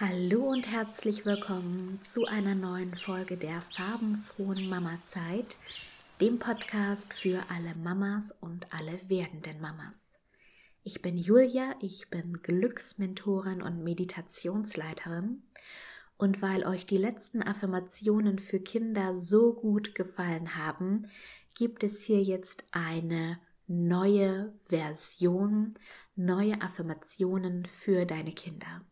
Hallo und herzlich willkommen zu einer neuen Folge der farbenfrohen Mama-Zeit, dem Podcast für alle Mamas und alle werdenden Mamas. Ich bin Julia, ich bin Glücksmentorin und Meditationsleiterin und weil euch die letzten Affirmationen für Kinder so gut gefallen haben, gibt es hier jetzt eine neue Version, neue Affirmationen für deine Kinder.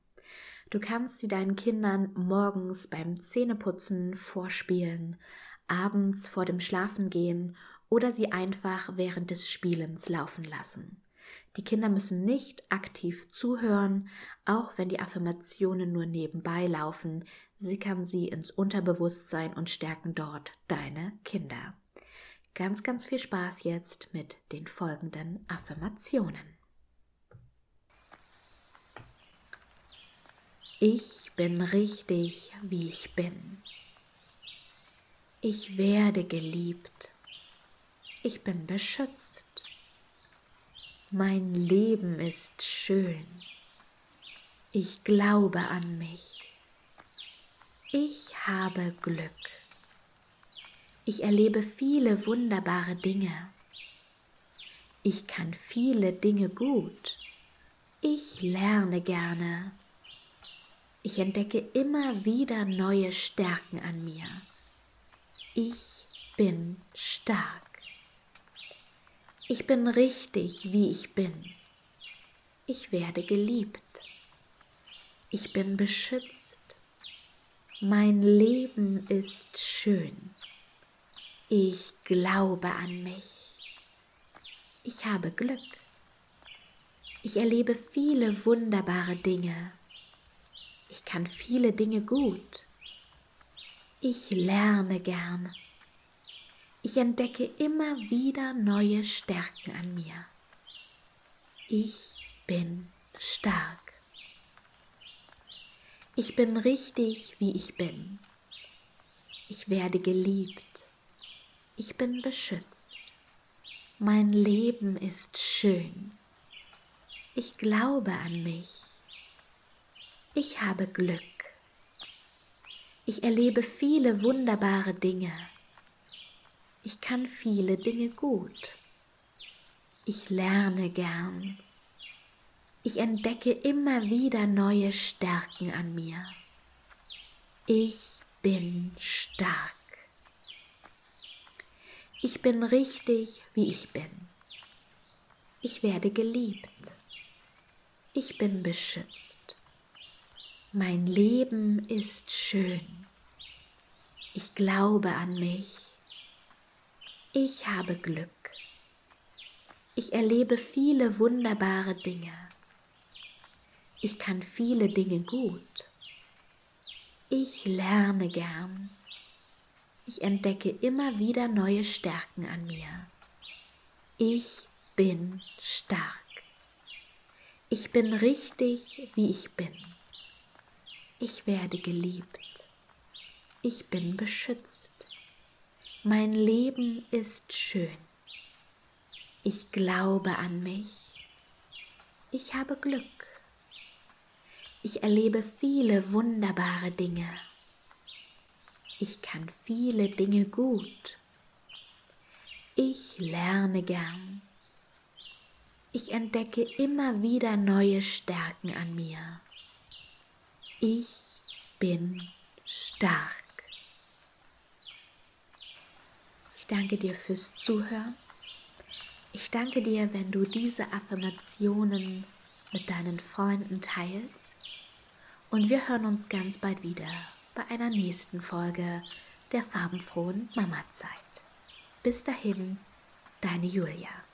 Du kannst sie deinen Kindern morgens beim Zähneputzen vorspielen, abends vor dem Schlafengehen oder sie einfach während des Spielens laufen lassen. Die Kinder müssen nicht aktiv zuhören, auch wenn die Affirmationen nur nebenbei laufen, sickern sie ins Unterbewusstsein und stärken dort deine Kinder. Ganz, ganz viel Spaß jetzt mit den folgenden Affirmationen. Ich bin richtig, wie ich bin. Ich werde geliebt. Ich bin beschützt. Mein Leben ist schön. Ich glaube an mich. Ich habe Glück. Ich erlebe viele wunderbare Dinge. Ich kann viele Dinge gut. Ich lerne gerne. Ich entdecke immer wieder neue Stärken an mir. Ich bin stark. Ich bin richtig, wie ich bin. Ich werde geliebt. Ich bin beschützt. Mein Leben ist schön. Ich glaube an mich. Ich habe Glück. Ich erlebe viele wunderbare Dinge. Ich kann viele Dinge gut. Ich lerne gern. Ich entdecke immer wieder neue Stärken an mir. Ich bin stark. Ich bin richtig, wie ich bin. Ich werde geliebt. Ich bin beschützt. Mein Leben ist schön. Ich glaube an mich. Ich habe Glück. Ich erlebe viele wunderbare Dinge. Ich kann viele Dinge gut. Ich lerne gern. Ich entdecke immer wieder neue Stärken an mir. Ich bin stark. Ich bin richtig, wie ich bin. Ich werde geliebt. Ich bin beschützt. Mein Leben ist schön. Ich glaube an mich. Ich habe Glück. Ich erlebe viele wunderbare Dinge. Ich kann viele Dinge gut. Ich lerne gern. Ich entdecke immer wieder neue Stärken an mir. Ich bin stark. Ich bin richtig, wie ich bin. Ich werde geliebt. Ich bin beschützt. Mein Leben ist schön. Ich glaube an mich. Ich habe Glück. Ich erlebe viele wunderbare Dinge. Ich kann viele Dinge gut. Ich lerne gern. Ich entdecke immer wieder neue Stärken an mir. Ich bin stark. Ich danke dir fürs Zuhören. Ich danke dir, wenn du diese Affirmationen mit deinen Freunden teilst. Und wir hören uns ganz bald wieder bei einer nächsten Folge der farbenfrohen Mama-Zeit. Bis dahin, deine Julia.